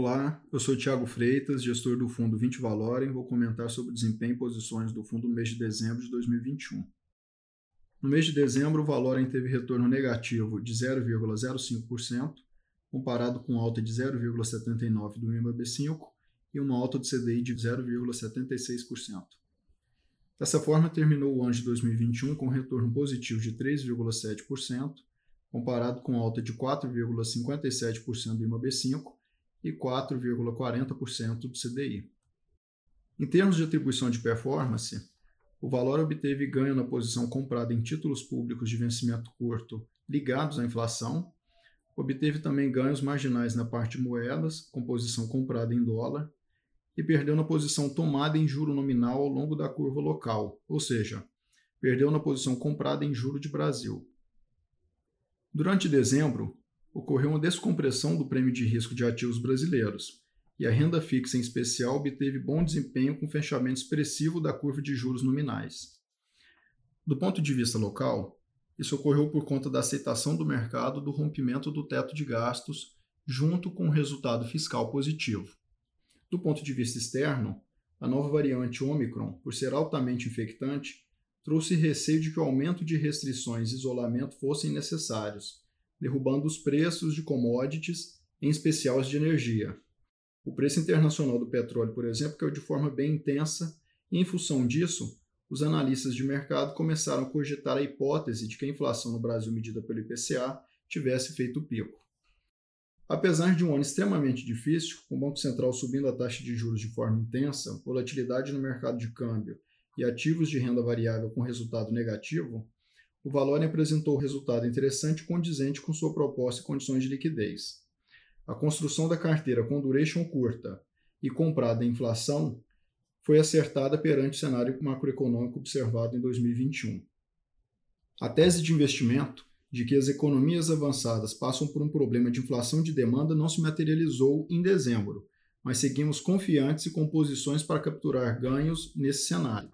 Olá, eu sou Thiago Freitas, gestor do fundo 20 Valor e vou comentar sobre o desempenho e posições do fundo no mês de dezembro de 2021. No mês de dezembro, o Valorem teve retorno negativo de 0,05%, comparado com alta de 0,79% do IMAB5 e uma alta do CDI de 0,76%. Dessa forma, terminou o ano de 2021 com retorno positivo de 3,7%, comparado com alta de 4,57% do IMAB5 e 4,40% do CDI. Em termos de atribuição de performance, o valor obteve ganho na posição comprada em títulos públicos de vencimento curto ligados à inflação, obteve também ganhos marginais na parte de moedas, com posição comprada em dólar, e perdeu na posição tomada em juro nominal ao longo da curva local, ou seja, perdeu na posição comprada em juro de Brasil. Durante dezembro, ocorreu uma descompressão do prêmio de risco de ativos brasileiros, e a renda fixa em especial obteve bom desempenho com fechamento expressivo da curva de juros nominais. Do ponto de vista local, isso ocorreu por conta da aceitação do mercado do rompimento do teto de gastos, junto com um resultado fiscal positivo. Do ponto de vista externo, a nova variante Omicron, por ser altamente infectante, trouxe receio de que o aumento de restrições e isolamento fossem necessários, derrubando os preços de commodities, em especial as de energia. O preço internacional do petróleo, por exemplo, caiu de forma bem intensa, e em função disso, os analistas de mercado começaram a cogitar a hipótese de que a inflação no Brasil medida pelo IPCA tivesse feito pico. Apesar de um ano extremamente difícil, com o Banco Central subindo a taxa de juros de forma intensa, volatilidade no mercado de câmbio e ativos de renda variável com resultado negativo, o Valor apresentou resultado interessante condizente com sua proposta e condições de liquidez. A construção da carteira com duration curta e comprada em inflação foi acertada perante o cenário macroeconômico observado em 2021. A tese de investimento de que as economias avançadas passam por um problema de inflação de demanda não se materializou em dezembro, mas seguimos confiantes e com posições para capturar ganhos nesse cenário.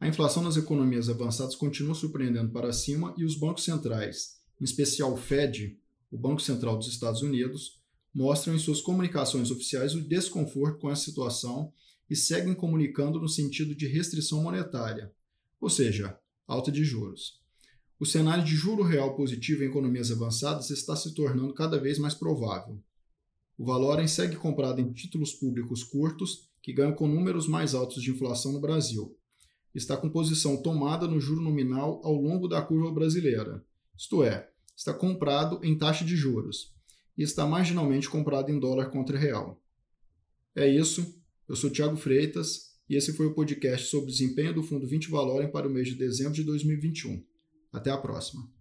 A inflação nas economias avançadas continua surpreendendo para cima e os bancos centrais, em especial o Fed, o Banco Central dos Estados Unidos, mostram em suas comunicações oficiais o desconforto com essa situação e seguem comunicando no sentido de restrição monetária, ou seja, alta de juros. O cenário de juro real positivo em economias avançadas está se tornando cada vez mais provável. O Valorem segue comprado em títulos públicos curtos que ganham com números mais altos de inflação no Brasil, está com posição tomada no juro nominal ao longo da curva brasileira, isto é, está comprado em taxa de juros e está marginalmente comprado em dólar contra real. É isso, eu sou Thiago Freitas e esse foi o podcast sobre o desempenho do Fundo 20 Valorem para o mês de dezembro de 2021. Até a próxima.